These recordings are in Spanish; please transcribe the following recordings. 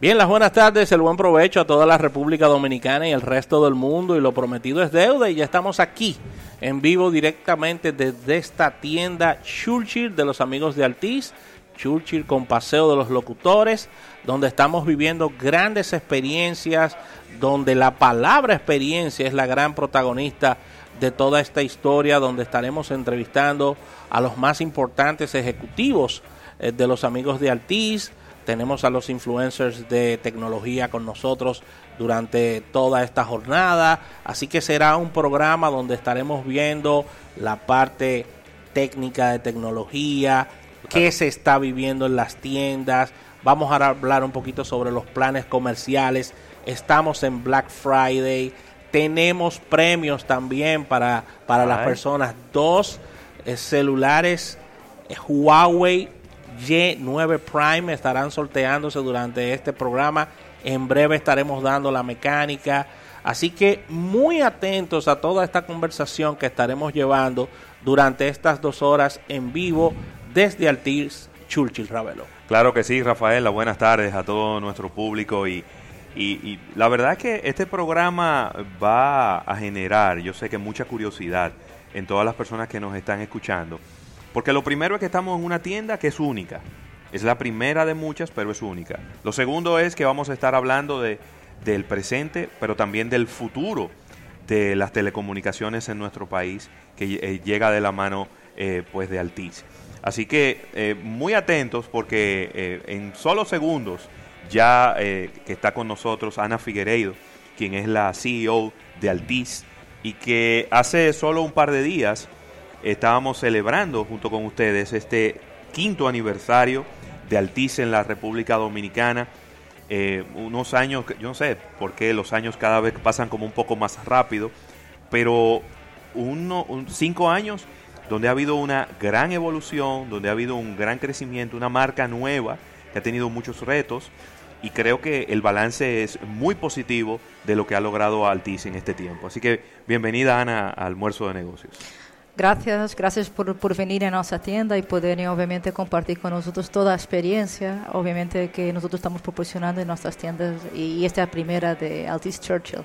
Bien, las buenas tardes, el buen provecho a toda la República Dominicana y el resto del mundo. Y lo prometido es deuda y ya estamos aquí en vivo directamente desde esta tienda Churchill de los amigos de Altiz. Churchill con Paseo de los Locutores, donde estamos viviendo grandes experiencias, donde la palabra experiencia es la gran protagonista de toda esta historia, donde estaremos entrevistando a los más importantes ejecutivos eh, de los amigos de Altiz tenemos a los influencers de tecnología con nosotros durante toda esta jornada. Así que será un programa donde estaremos viendo la parte técnica de tecnología, qué se está viviendo en las tiendas. Vamos a hablar un poquito sobre los planes comerciales. Estamos en Black Friday. Tenemos premios también para, para las personas. Dos eh, celulares eh, Huawei y9 Prime estarán sorteándose durante este programa. En breve estaremos dando la mecánica. Así que muy atentos a toda esta conversación que estaremos llevando durante estas dos horas en vivo desde Altiz Churchill Ravelo. Claro que sí, Rafaela. Buenas tardes a todo nuestro público y, y, la verdad es que este programa va a generar, yo sé que mucha curiosidad en todas las personas que nos están escuchando porque lo primero es que estamos en una tienda que es única. Es la primera de muchas, pero es única. Lo segundo es que vamos a estar hablando de, del presente, pero también del futuro de las telecomunicaciones en nuestro país, que eh, llega de la mano eh, pues de Altiz. Así que eh, muy atentos porque en solo segundos ya que está con nosotros Ana Figueiredo, quien es la CEO de Altiz y que hace solo un par de días estábamos celebrando junto con ustedes este quinto aniversario de Altice en la República Dominicana. Eh, unos años, yo no sé por qué los años cada vez pasan como un poco más rápido, pero cinco años donde ha habido una gran evolución, donde ha habido un gran crecimiento, una marca nueva que ha tenido muchos retos y creo que el balance es muy positivo de lo que ha logrado Altice en este tiempo. Así que bienvenida Ana al almuerzo de negocios. Gracias, gracias por, por venir a nuestra tienda y poder obviamente compartir con nosotros toda la experiencia, obviamente que nosotros estamos proporcionando en nuestras tiendas y esta es la primera de Altis Churchill.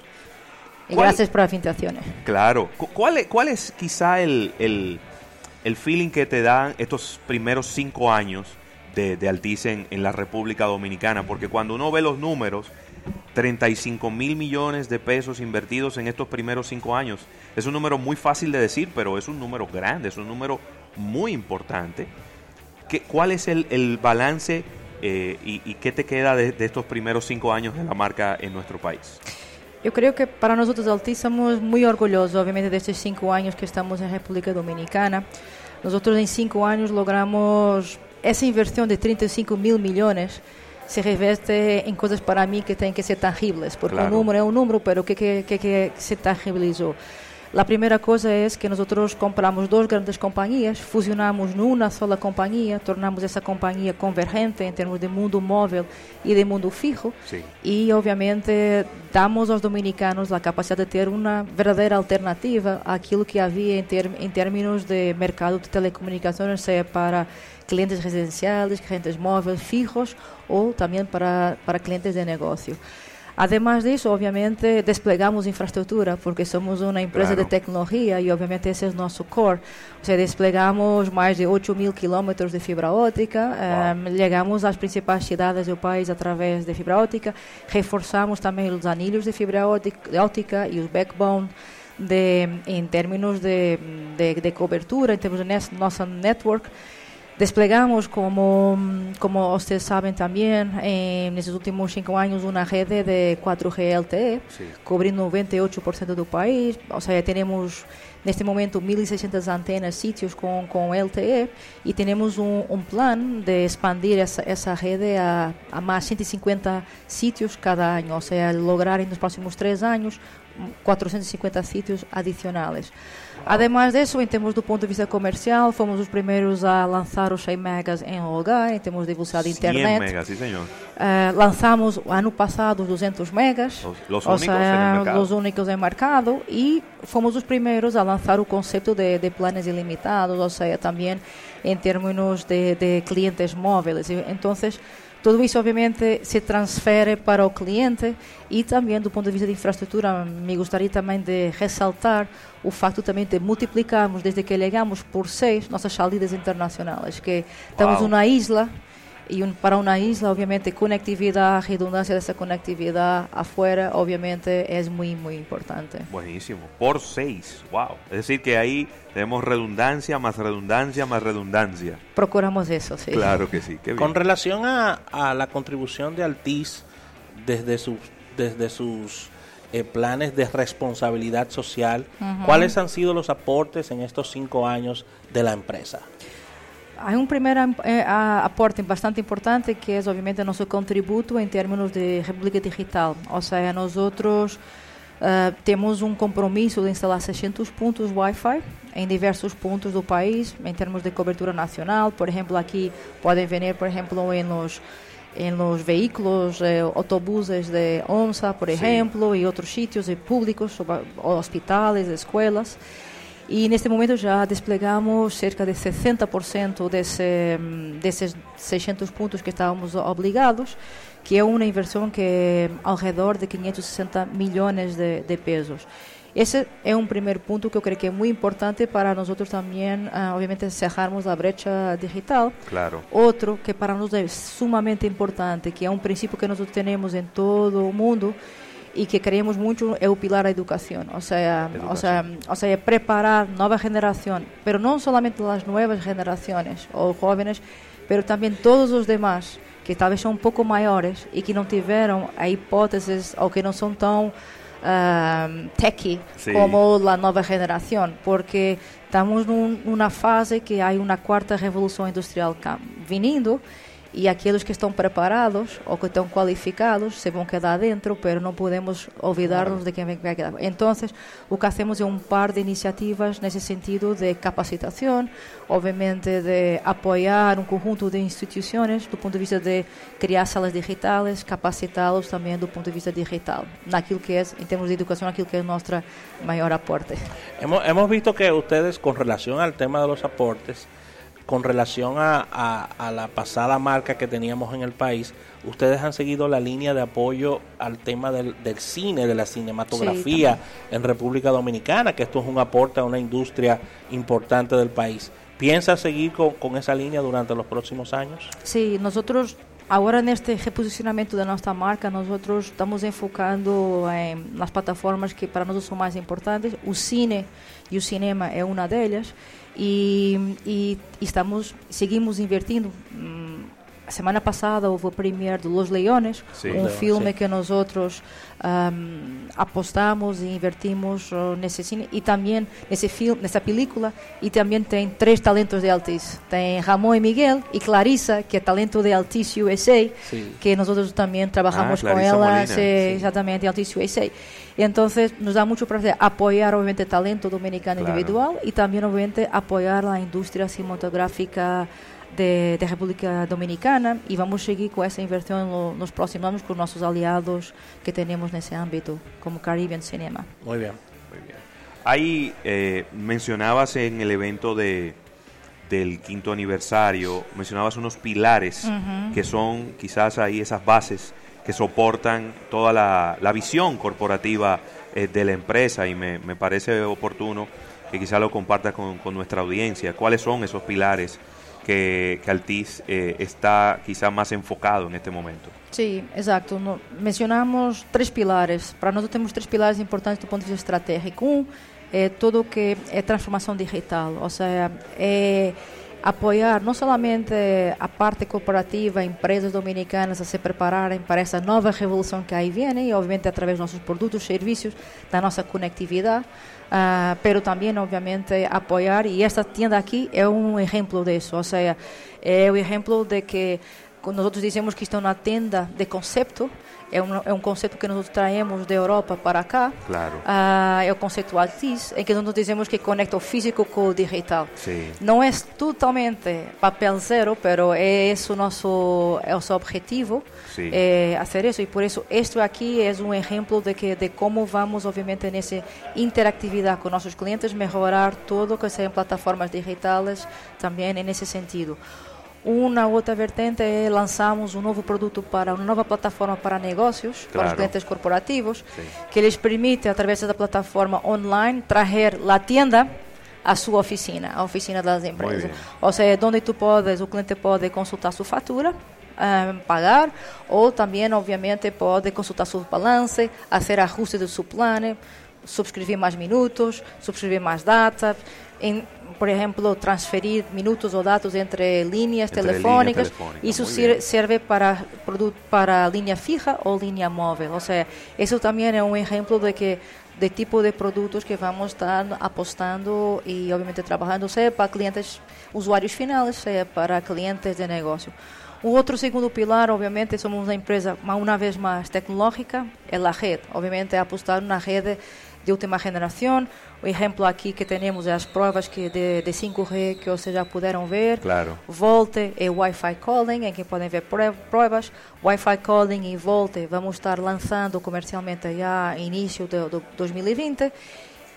Y gracias por las invitaciones. Claro. ¿Cuál es, cuál es quizá el, el, el, feeling que te dan estos primeros cinco años de, de Altis en, en la República Dominicana? Porque cuando uno ve los números, 35 mil millones de pesos invertidos en estos primeros cinco años. Es un número muy fácil de decir, pero es un número grande, es un número muy importante. ¿Qué, ¿Cuál es el, balance eh, y, qué te queda de, estos primeros cinco años de la marca en nuestro país? Yo creo que para nosotros Altis somos muy orgullosos, obviamente, de estos cinco años que estamos en República Dominicana. Nosotros en cinco años logramos esa inversión de 35 mil millones se reveste en cosas para mí que tienen que ser tangibles, porque un número es un número, pero que, que, que, se tangibilizó. La primera cosa es que nosotros compramos dos grandes compañías, fusionamos en una sola compañía, tornamos esa compañía convergente en términos de mundo móvil y de mundo fijo. Y obviamente damos a los dominicanos la capacidad de tener una verdadera alternativa a aquello que había en, en términos de mercado de telecomunicaciones, sea para clientes residenciales, clientes móviles fijos o también para, para clientes de negocio. Además de eso, obviamente, desplegamos infraestructura porque somos una empresa de tecnología y obviamente ese es nuestro core. O sea, desplegamos más de 8 mil kilómetros de fibra óptica, em, llegamos a las principales ciudades del país a través de fibra óptica, reforzamos también los anillos de fibra óptica y el backbone de, en términos de, de, de cobertura, en términos de nuestra network. Desplegamos, como, como ustedes saben también, en estos últimos cinco años una red de 4G LTE, cubriendo 98% del país. O sea, tenemos neste momento 1.600 antenas, sítios com, com LTE, temos um, um plano de expandir essa, essa rede a, a mais 150 sítios cada ano, ou seja, lograr nos próximos três anos 450 sítios adicionais. Además disso, em termos do ponto de vista comercial, fomos os primeiros a lançar os 100 megas em lugar, em termos de velocidade de internet. 100 megas, sí, señor. Uh, lançamos ano passado 200 megas, Los, los únicos seja, os únicos em mercado, e fomos os primeiros a lançar o conceito de, de planos ilimitados, ou seja, também em termos de, de clientes móveis. Então, Todo isso, obviamente, se transfere para o cliente e também, do ponto de vista de infraestrutura, me gostaria também de ressaltar o facto também de multiplicarmos, desde que chegamos por seis, nossas salidas internacionais, que estamos Uau. uma isla e um, para uma isla, obviamente, conectividade, redundância dessa conectividade afuera, obviamente, é muito, muito importante. Buenísimo. Por 6. Wow. Es decir, que ahí tenemos redundancia, más redundancia, más redundancia. Procuramos isso, sim. Claro que sí. Qué bien. Con relación a, a la contribución de Altiz desde sus, desde sus eh, planes de responsabilidad social, ¿cuáles han sido los aportes en estos cinco años de la empresa? Há um primeiro eh, aporte bastante importante que é, obviamente, nosso contributo em termos de República Digital. Ou seja, nós outros eh, temos um compromisso de instalar 600 pontos Wi-Fi em diversos pontos do país, em termos de cobertura nacional. Por exemplo, aqui podem ver, por exemplo, em los em los veículos, eh, autobuses de ONSA, por exemplo, e outros sítios e públicos, hospitais, escolas. E neste momento já desplegamos cerca de 60% desse, hum, desses 600 pontos que estávamos obrigados, que é uma inversão que é ao redor de 560 milhões de, de pesos. Esse é um primeiro ponto que eu creio que é muito importante para nós outros também, ah, obviamente, cerrarmos a brecha digital. Claro. Outro que para nós é sumamente importante, que é um princípio que nós temos em todo o mundo e que queremos muito, é o pilar da educação. Ou seja, Educação. ou seja, ou seja preparar nova geração, mas não somente as novas gerações ou jovens, mas também todos os demais que talvez são um pouco maiores e que não tiveram a hipóteses ou que não são tão ah, techy Sí. como a nova geração, porque estamos num, numa fase que há uma quarta revolução industrial vindo e aqueles que estão preparados ou que estão qualificados se vão quedar dentro, pero não podemos olvidarnos de quem vai quedar. Então, o que hacemos é um par de iniciativas nesse sentido de capacitação, obviamente de apoiar um conjunto de instituições do ponto de vista de criar salas digitais, capacitá-los também do ponto de vista digital, naquilo que é, em termos de educação, aquilo que é nosso maior aporte. Hemos, hemos visto que ustedes, con relación al tema de los aportes, con relación a, a- a la pasada marca que teníamos en el país, ustedes han seguido la línea de apoyo al tema del, del cine, de la cinematografía en República Dominicana, que esto es un aporte a una industria importante del país. ¿Piensa seguir con, con esa línea durante los próximos años? Sim, nós outros agora neste reposicionamento da nossa marca, nós outros estamos enfocando em, nas plataformas que para nós são mais importantes. O cine e o cinema é uma delas e, e estamos seguimos invertindo. Hum, a semana passada houve o premiere de Los Leones, Sim. um Leão, filme sim. que nós outros ahm, apostamos e invertimos oh, nesse cine e também nesse filme, nessa película e também tem três talentos de Altice. Tem Ramon e Miguel e Clarissa, que é talento de Altice USA, Sim. que nós outros também trabalhamos Ah, com ela, Molina, exatamente, Altice USA. Então, nos dá muito prazer apoiar, obviamente, talento dominicano Claro. individual e também, obviamente, apoiar a indústria cinematográfica de, de República Dominicana e vamos seguir com essa inversão no, nos próximos anos com nossos aliados que temos nesse âmbito, como Caribbean Cinema. Muy bien. Muy bien. Ahí eh, mencionabas en el evento de, del quinto aniversario, mencionabas unos pilares que son quizás ahí esas bases que soportan toda la, visión corporativa eh, de la empresa y me, me parece oportuno que quizás lo compartas con, con nuestra audiencia. ¿Cuáles son esos pilares que, que Altiz eh, está quizás más enfocado en este momento? Sim, exato. No, mencionamos três pilares. Para nós temos três pilares importantes do ponto de vista estratégico. Um é tudo o que é transformação digital, ou seja, é, apoiar não somente a parte corporativa, empresas dominicanas a se prepararem para essa nova revolução que aí vem, e obviamente através dos nossos produtos, serviços, da nossa conectividade, uh, pero também, obviamente, apoiar, e esta tienda aqui é um exemplo disso, ou seja, é o exemplo de que nós dizemos que isto é uma tenda de conceito, é um, é um conceito que nós traemos da Europa para cá. Claro. Uh, é o conceito Altis, em que nós dizemos que conecta o físico com o digital. Sim. Não é totalmente papel zero, mas é esse o nosso, é o nosso objetivo, Sim. é fazer isso. E por isso, isto aqui é um exemplo de, que, de como vamos, obviamente, nessa interatividade com nossos clientes, melhorar tudo que sejam plataformas digitais também nesse sentido. Uma outra vertente é lançamos um novo produto para uma nova plataforma para negócios, para os Claro. clientes corporativos, Sim. que lhes permite, através da plataforma online, trazer a tienda à sua oficina, a oficina das empresas. Ou seja, onde tu podes, o cliente pode consultar sua fatura, ah, pagar, ou também, obviamente, pode consultar seu balance, fazer ajustes do seu plano, subscrever mais minutos, subscrever mais data, em, por exemplo, transferir minutos ou dados entre linhas Entre líneas telefónicas, Isso muy sir- bien. serve para para linha fija ou linha móvel. Ou seja, isso também é um exemplo de que de tipo de produtos que vamos estar apostando e obviamente trabalhando seja para clientes usuários finais, seja para clientes de negócio. O outro segundo pilar, obviamente, somos uma empresa, ma- uma vez mais, tecnológica, é a rede. Obviamente, apostar na rede de última geração. O exemplo aqui que temos é as provas que de, de 5G que vocês já puderam ver. Claro. Volte e Wi-Fi Calling, em que podem ver prov- provas. Wi-Fi Calling e Volte vamos estar lançando comercialmente já início de, de 2020.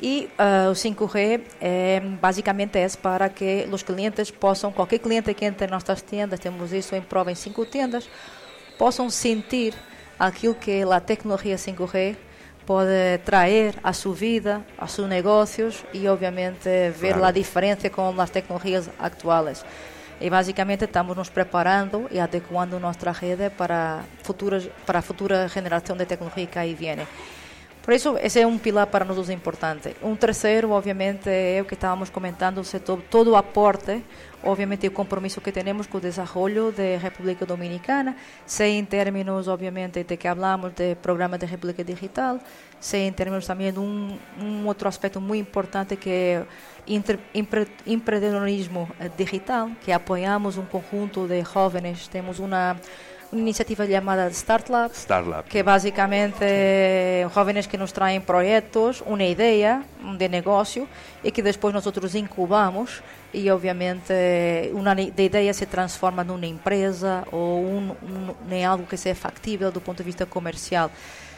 E ah, o 5G é, basicamente é para que os clientes possam, qualquer cliente que entre em nossas tendas, temos isso em prova em cinco tendas, possam sentir aquilo que a tecnologia 5G pode trazer a sua vida, a seus negócios e obviamente ver claro. diferença com as tecnologias tecnologías E basicamente estamos nos preparando e adequando a nossa rede para futuras para futura geração de tecnologia que aí vem. Por isso, esse é um pilar para nós importante. Um terceiro, obviamente, é o que estávamos comentando, o setor, todo o aporte, obviamente, o compromisso que temos com o desenvolvimento da República Dominicana, seja em termos, obviamente, de que hablamos de programa de República Digital, seja em termos também de um, um outro aspecto muito importante que é empre- empreendedorismo eh, digital, que apoiamos um conjunto de jovens, temos uma iniciativa chamada Start Lab, que basicamente eh, jóvenes que nos traem projetos, uma ideia de negócio e que depois nós outros incubamos e obviamente ne- de ideia se transforma numa empresa ou um, um, em algo que seja factível do ponto de vista comercial.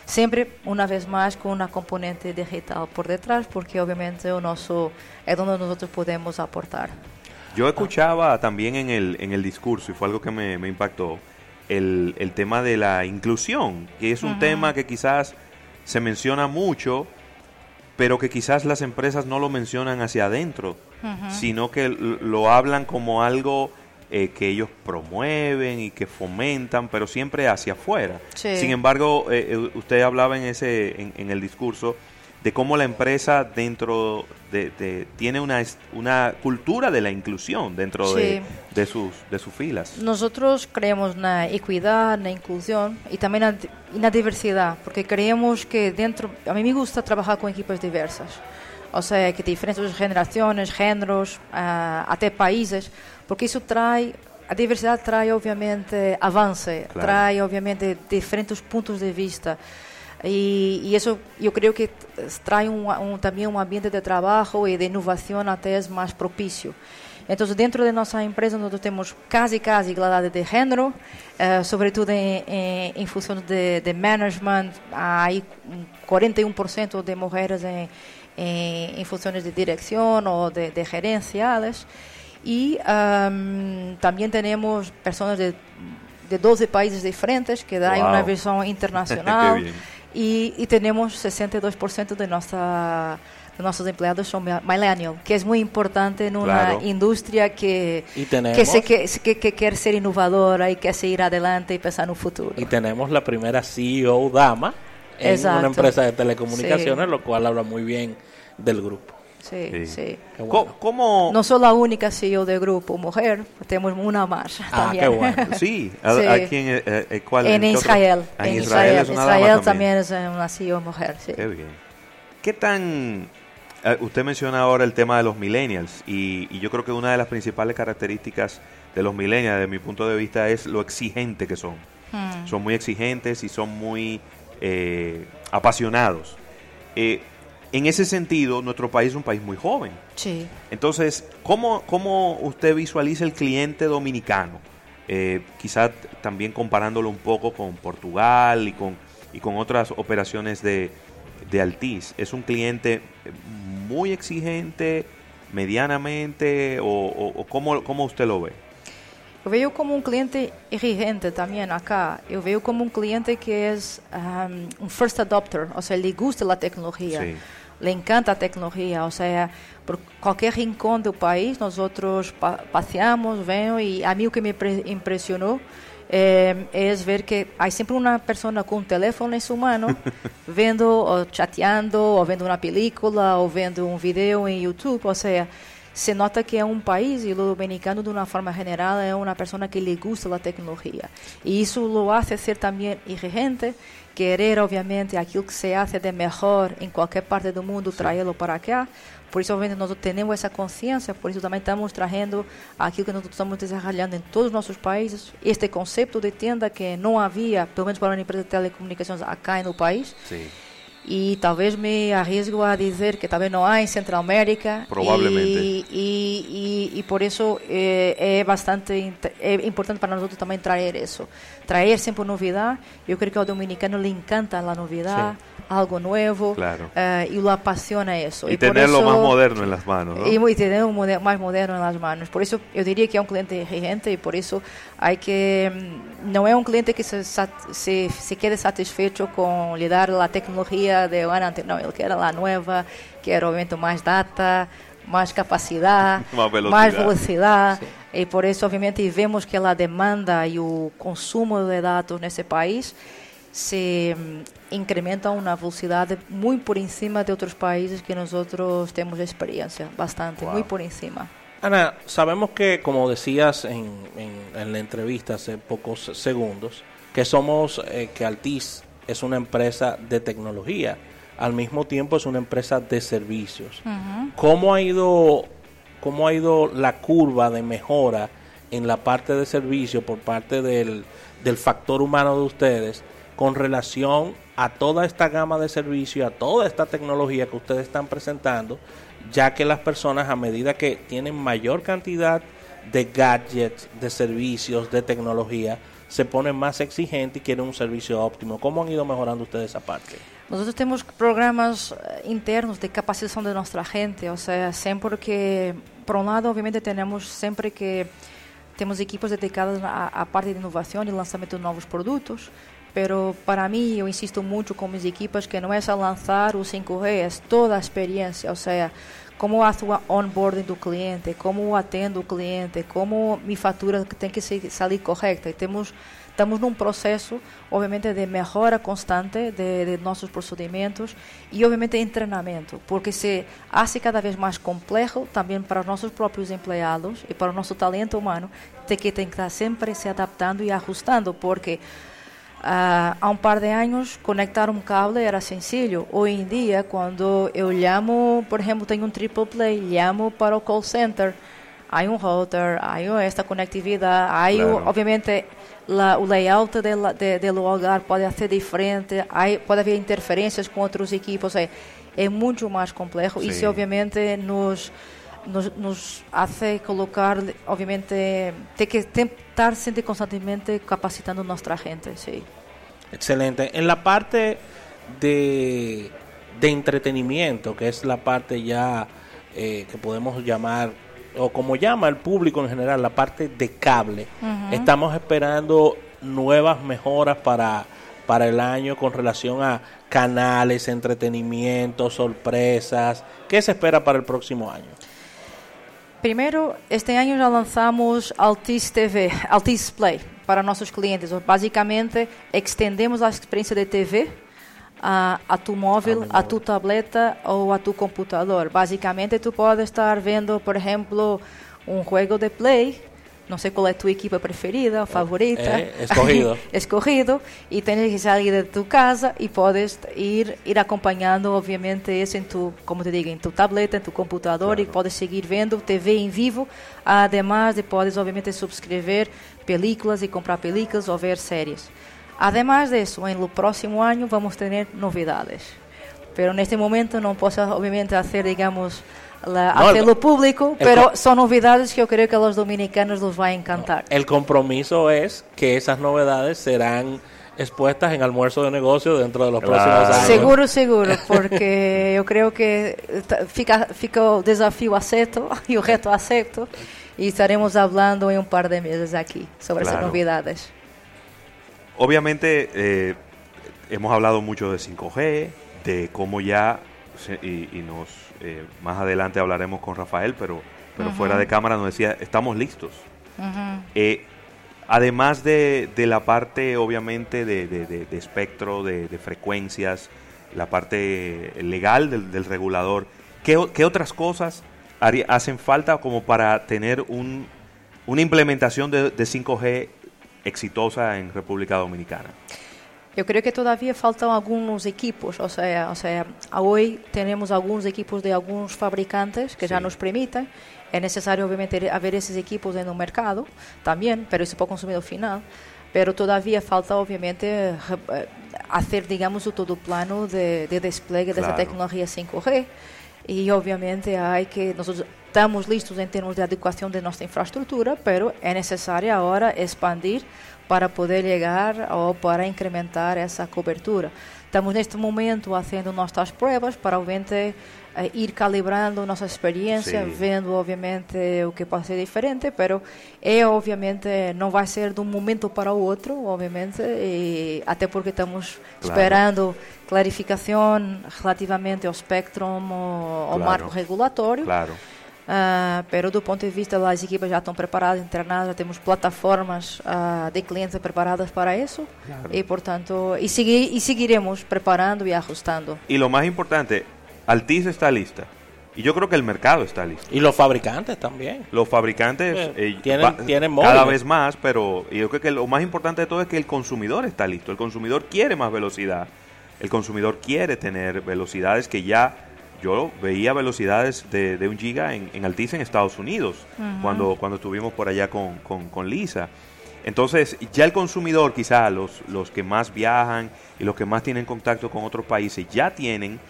Sempre, uma vez mais, com uma componente digital por detrás, porque obviamente o nosso é onde nós podemos aportar. Yo escuchaba también en el, en el discurso, y fue algo que me, me impactó, el, el tema de la inclusión, que es un tema que quizás se menciona mucho, pero que quizás las empresas no lo mencionan hacia adentro, sino que lo hablan como algo eh, que ellos promueven y que fomentan, pero siempre hacia afuera. Sí. Sin embargo, eh, eh, usted hablaba en, ese, en, en el discurso de cómo la empresa dentro de, de- tiene una, una cultura de la inclusión dentro de, Sí. de sus de sus filas. Nosotros creemos na equidade, na inclusão e também na, e na diversidade, porque creemos que dentro, a mim me gusta trabalhar com equipas diversas, ou seja, que diferentes gerações, géneros, ah, até países, porque isso traz a diversidade traz obviamente avanço, Claro. traz obviamente diferentes pontos de vista. e isso eu creio que traz um, um, también ambiente de trabalho e de inovação até é mais propício. Então, dentro de nossa empresa, nós temos quase, quase igualdade de género, eh, sobretudo em funções de, de management, hay 41% de mulheres em funções de direção ou de, de gerenciales. e ehm, um, también tenemos de, de 12 países diferentes que dá uma visão internacional. E, e temos 62% de nossa de nossos empregados são millennial, que é muito importante numa Claro. indústria que Y tenemos- que, se, que, que, que quer ser inovadora e quer seguir adelante e pensar no futuro. Y tenemos la primera CEO dama en Exacto. una empresa de telecomunicaciones, Sí. lo cual habla muy bien del grupo. Sí, Sí. bueno. ¿Cómo? No soy la única CEO del grupo mujer, tenemos una más Ah, también. qué bueno. Sí, ¿a- Sí. aquí en, eh, eh, ¿cuál? en? Israel. Ah, en en Israel, es una dama Israel también. también es una CEO mujer. Sí. Qué bien. ¿Qué tan... eh, usted menciona ahora el tema de los millennials y, y yo creo que una de las principales características de los millennials, desde mi punto de vista, es lo exigente que son. Mm. Son muy exigentes y son muy eh, apasionados. Eh, en ese sentido, nuestro país es un país muy joven. Sí. Entonces, ¿cómo, cómo usted visualiza el cliente dominicano? Eh, quizá t- también comparándolo un poco con Portugal y con, y con otras operaciones de, de Altiz. ¿Es un cliente muy exigente, medianamente, o, o- o cómo, cómo usted lo ve? Eu vejo como um cliente exigente também acá. Eu vejo como um cliente que é um, um first adopter, ou seja, ele gusta da tecnologia. Sí. Le encanta a tecnologia, ou seja, por qualquer rincão do país, nós outros pa passeamos, vemos, e a mim o que me pre- impressionou é, é ver que há sempre uma pessoa com um telefone em sua mão, vendo, ou chateando, ou vendo uma película, ou vendo um vídeo em YouTube, ou seja, se nota que é um país e o dominicano de uma forma geral é uma pessoa que lhe gusta da tecnologia. E isso o hace ser também exigente querer obviamente aquilo que se hace de melhor em qualquer parte do mundo traê-lo para cá. Por isso obviamente nós temos essa consciência por isso também estamos trazendo aquilo que nós estamos desenvolvendo em todos os nossos países este conceito de tenda que não havia pelo menos para uma empresa de telecomunicações acá no país Sí. e talvez me arriesgo a dizer que talvez não há em Centroamérica. Provavelmente. E, e, e, e por isso é, é bastante é importante para nós também trazer isso. Trazer sempre novidade. Eu creio que ao dominicano lhe encanta a novidade, algo nuevo claro. uh, y lo apasiona eso. Y, y tenerlo eso, más moderno en las manos. ¿no? Y, y tenerlo moder más moderno en las manos. Por eso yo diría que es un cliente exigente y por eso hay que... Mm, no es un cliente que se, se, se quede satisfecho con le dar la tecnología de una No, él quiere la nueva, quiere obviamente más data, más capacidad, más velocidad. Más velocidad. Sí. Y por eso obviamente vemos que la demanda y el consumo de datos en ese país... se hum, incrementa a uma velocidade muito por em cima de outros países que nós outros temos experiência, bastante, Wow. muito por em cima. Ana, sabemos que, como decías en, en- en la entrevista hace pocos segundos, que somos, eh, que Altiz es una empresa de tecnología, al mismo tiempo es una empresa de servicios. ¿Cómo ha ido, cómo ha ido la curva de mejora en la parte de servicio por parte del, del factor humano de ustedes con relación a toda esta gama de servicios, a toda esta tecnología que ustedes están presentando, ya que las personas a medida que tienen mayor cantidad de gadgets, de servicios, de tecnología, se ponen más exigentes y quieren un servicio óptimo. ¿Cómo han ido mejorando ustedes esa parte? Nós temos programas eh, internos de capacitação de nossa gente, ou seja, sempre que, por um lado, obviamente, temos sempre que temos equipes dedicadas à, à parte de inovação e lançamento de novos produtos, pero para mim, eu insisto muito com minhas equipes que não é só lançar o 5G, é toda a experiência, ou seja, como atua onboarding do cliente, como atendo o cliente, como minha fatura tem que sair correta. E temos estamos num processo, obviamente, de melhora constante de, de nossos procedimentos e, obviamente, em treinamento, porque se hace cada vez mais complexo também para os nossos próprios empregados e para o nosso talento humano, de que tem que estar sempre se adaptando e ajustando, porque Ah, há um par de anos, conectar um cable era sencillo. Hoje em dia, quando eu llamo, por exemplo, tenho um triple play, llamo para o call center, há um router, há esta conectividade, há, Claro. obviamente, la, o layout del, de, del hogar pode ser diferente, há, pode haver interferências com outros equipos, é, é muito mais complexo. Sim. Isso, obviamente, nos nos, nos hace colocar, obviamente, ter que estar sempre constantemente capacitando nuestra gente, sí. Excelente. En la parte de, de entretenimiento, que es la parte ya eh, que podemos llamar, o como llama el público en general, la parte de cable, estamos esperando nuevas mejoras para, para el año con relación a canales, entretenimiento, sorpresas. ¿Qué se espera para el próximo año? Primeiro, este ano já lançamos Altis TV, Altis Play para nossos clientes. Basicamente, extendemos a experiência de TV a, a tu móvil, a tu tableta ou a tu computador. Basicamente, tu pode estar vendo, por exemplo, um jogo de play não sei qual é a tua equipa preferida, favorita. Eh, escogido. escogido. E tens que sair de tu casa e podes ir, ir acompanhando, obviamente, isso em tu, como te digo, em tu tableta, em tu computador claro. e podes seguir vendo TV em vivo. Además de podes, obviamente, subscrever películas e comprar películas ou ver séries. Además de eso, en el próximo año vamos a tener novedades. Pero en este momento no puedo, obviamente, hacer, digamos, la, no, hacerlo el, público, el, pero son novedades que yo creo que a los dominicanos les va a encantar. El compromiso es que esas novedades serán expuestas en almuerzo de negocio dentro de los claro. próximos años. Seguro, seguro, porque yo creo que fica, fica el desafío acepto y el reto acepto y estaremos hablando en un par de meses aquí sobre claro. esas novedades. Obviamente eh, hemos hablado mucho de 5G, de cómo ya, y, y nos eh, más adelante hablaremos con Rafael, pero, pero fuera de cámara nos decía, estamos listos. eh, además de, de, la parte, obviamente, de, de, de espectro, de, frecuencias, la parte legal del, del regulador, ¿qué, ¿qué, otras cosas hacen falta como para tener un, una implementación de, 5G exitosa en República Dominicana? Eu creio que todavia faltam alguns equipos, ou seja, ou seja hoje temos alguns equipos de alguns fabricantes que Sim. já nos permitem. É necessário, obviamente, haver esses equipos no mercado também, mas isso para o consumidor final. Pero todavia falta, obviamente, fazer, digamos, o todo o plano de, de despliegue claro. dessa tecnologia 5G. E, obviamente, há que nós estamos listos em termos de adequação de nossa infraestrutura, pero é necessário agora expandir para poder chegar ou para incrementar essa cobertura. Estamos neste momento fazendo nossas provas para obviamente eh, ir calibrando nossa experiência, Sim. vendo obviamente o que pode ser diferente, pero é obviamente não vai ser de um momento para o outro, obviamente, e até porque estamos claro. esperando clarificação relativamente ao espectro, ao, claro. marco regulatório. Claro. Uh, pero do ponto de vista das equipas já estão preparadas, entrenadas, já temos plataformas uh, de clientes preparadas para isso claro. e portanto e, seguir, e seguiremos preparando e ajustando. E o mais importante, Altis está lista. Y yo creo que el mercado está listo. Y los fabricantes también. Los fabricantes eh, eh, tienen, va, tienen cada vez más, pero yo creo que lo más importante de todo es que el consumidor está listo. El consumidor quiere más velocidad. El consumidor quiere tener velocidades que ya yo veía velocidades de, de un giga en, en Altice en Estados Unidos, cuando, cuando estuvimos por allá con, con, Lisa. Entonces, ya el consumidor, quizá los, los que más viajan y los que más tienen contacto con otros países, ya tienen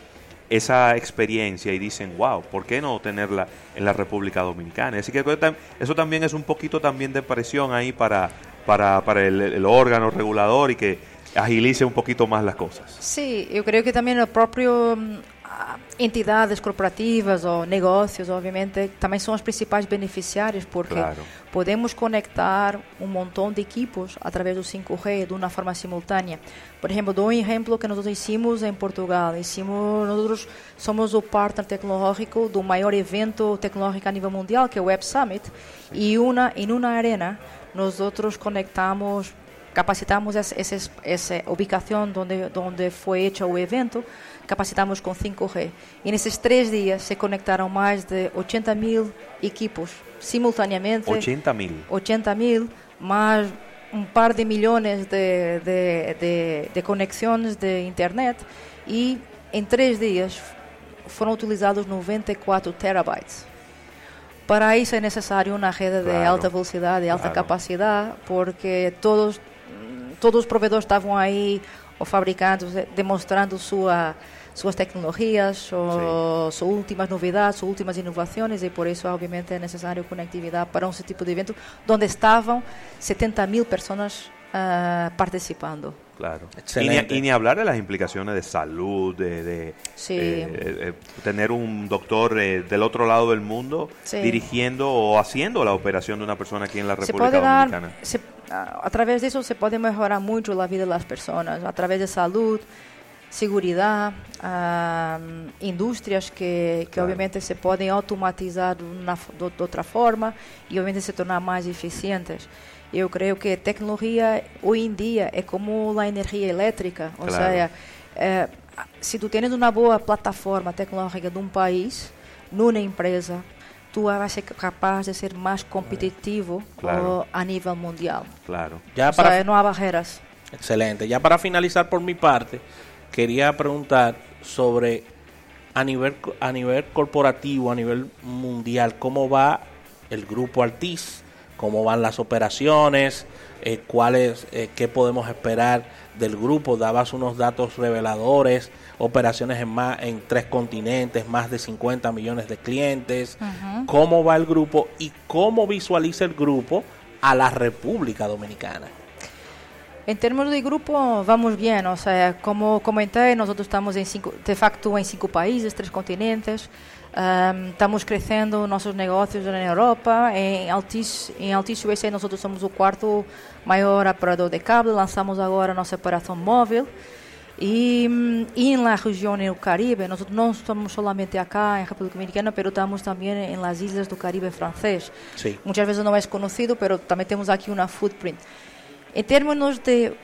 esa experiencia y dicen, wow, ¿por qué no tenerla en la República Dominicana? Así que eso también es un poquito también de presión ahí para, para, para el, el órgano regulador y que agilice un poquito más las cosas. Sí, yo creo que también el propio entidades corporativas ou negócios, obviamente, também são as principais beneficiárias, porque claro. podemos conectar um montão de equipos através do 5G de uma forma simultânea. Por exemplo, dou um exemplo que nós hicimos em Portugal. Hicimos, nós somos o partner tecnológico do maior evento tecnológico a nível mundial, que é o Web Summit, e uma, em uma arena nós outros conectamos capacitamos essa, essa ubicação onde, onde foi hecho o evento capacitamos com 5G. E nesses três dias se conectaram mais de 80 mil equipos simultaneamente. 80 mil. 80 mil, mais um par de milhões de, de, de, de conexões de internet e em três dias foram utilizados 94 terabytes. Para isso é necessário uma rede claro, de alta velocidade e alta claro. capacidade, porque todos todos os provedores estavam aí, os fabricantes, demonstrando sua suas tecnologias, o, sus últimas novedades, sus últimas inovaciones y por eso obviamente es necesario conectividad para un tipo de evento donde estaban 70 mil personas uh, participando. Claro. Y ni, y ni, hablar de las implicaciones de salud, de, de sí. eh, eh, tener un doctor eh, del otro lado del mundo sí. dirigiendo o haciendo la operación de una persona aquí en la República se Dominicana. Dar, se, a través de eso se puede mejorar mucho la vida de las personas, a través de salud, seguridade, uh, indústrias que, que claro. obviamente se podem automatizar de, uma, de, de, outra forma e obviamente se tornar mais eficientes. Eu creio que tecnologia hoje em dia é como a energia elétrica, ou claro. seja, eh, se tu tens uma boa plataforma tecnológica de um país, numa empresa, tu vas ser capaz de ser mais competitivo Claro. uh, a nível mundial. Claro. Ya O sea, para, há barreiras. excelente. Ya para finalizar por mi parte, quería preguntar sobre a nivel a nivel corporativo, a nivel mundial, cómo va el grupo Altiz, cómo van las operaciones, eh, cuáles, eh, qué podemos esperar del grupo. Dabas unos datos reveladores, operaciones en más en tres continentes, más de 50 millones de clientes. ¿Cómo va el grupo y cómo visualiza el grupo a la República Dominicana? Em termos de grupo, vamos bien. O sea, como comentei, nós estamos em cinco, de facto em cinco países, três continentes. Ahm, estamos crescendo nossos negócios na Europa. Em Altice, em Altice USA, nós somos o quarto maior operador de cable. Lançamos agora nossa operação móvel. E, hum, e na região no Caribe, nós não estamos solamente acá em República Dominicana, mas estamos também em las islas do Caribe francês. Sí. Muchas veces no es conocido, pero también tenemos aquí una footprint. En términos de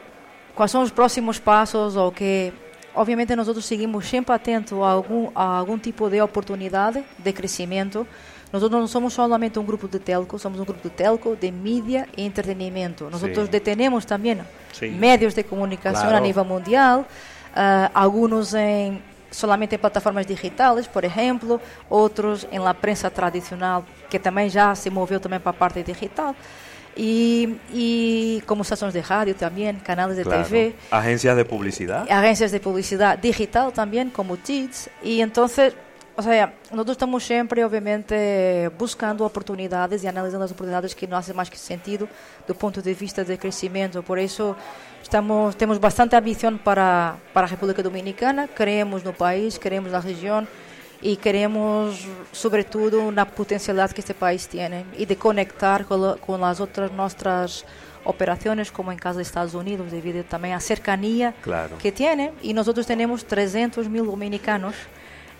cuáles son los próximos pasos o que obviamente nosotros seguimos siempre atentos a algún, a algún tipo de oportunidad de crecimiento. Nosotros no somos solamente un grupo de telco, somos un grupo de telco, de media e entretenimiento. Nosotros Sí. detenemos también Sí. medios de comunicación Claro. a nivel mundial, ah, algunos en solamente en plataformas digitales, por ejemplo, otros en la prensa tradicional, que también ya se movió también para a parte digital. Y, y como estaciones de radio también, canales de claro. TV, Agencias de publicidad. agencias de publicidad digital también, como TITS. Y entonces, o sea, nosotros estamos siempre, obviamente, buscando oportunidades y analizando las oportunidades que no hacen más que sentido do ponto de vista de crecimiento. Por eso estamos, tenemos bastante ambición para, para a República Dominicana, creemos no país, creemos na região e queremos, sobretudo, na potencialidade que este país tem e de conectar com, la- com as outras nossas operações, como em caso de Estados Unidos, devido também à cercania Claro. que tiene. Y nosotros tenemos 300 mil dominicanos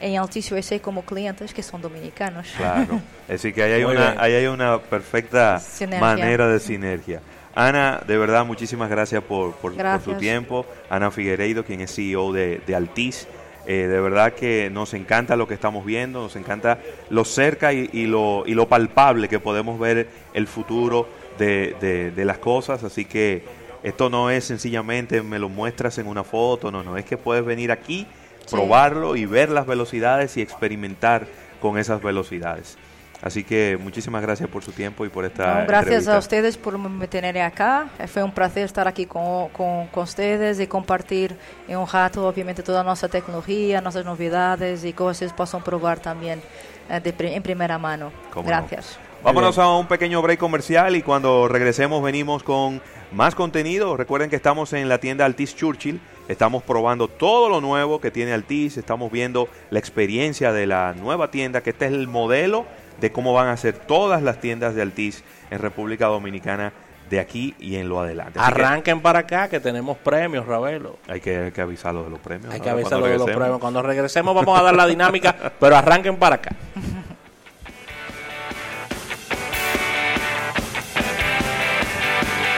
en Alticio SA como clientes que son dominicanos. Claro. Es decir, que ahí hay, Muy una, bien. ahí hay una perfecta Sinergia. manera de sinergia. Ana, de verdad, muchísimas gracias por, por- por su Gracias. tiempo. Ana Figueiredo, quien es CEO de, de Altiz. Eh, de verdad que nos encanta lo que estamos viendo, nos encanta lo cerca y, y lo, y lo palpable que podemos ver el futuro de, de- de las cosas. Así que esto no es sencillamente me lo muestras en una foto, no, no, es que puedes venir aquí, Sí. probarlo y ver las velocidades y experimentar con esas velocidades. Así que muchísimas gracias por su tiempo y por esta No, gracias entrevista. a ustedes por me tener acá. Eh, Fue un placer estar aquí con, con, con ustedes y compartir en un rato, obviamente, toda nuestra tecnología, nuestras novedades y cosas que puedan probar también eh, de en primera mano. Cómo no. Gracias. Vámonos a un pequeño break comercial y cuando regresemos venimos con más contenido. Recuerden que estamos en la tienda Altis Churchill. Estamos probando todo lo nuevo que tiene Altis. Estamos viendo la experiencia de la nueva tienda, que este es el modelo de cómo van a ser todas las tiendas de Altis en República Dominicana de aquí y en lo adelante. Así que Arranquen para acá que tenemos premios, Ravelo. hay que, hay que avisarlo de los premios. Hay ¿no? que Cuando avisarlo de los premios. Cuando regresemos vamos a dar la dinámica, pero arranquen para acá.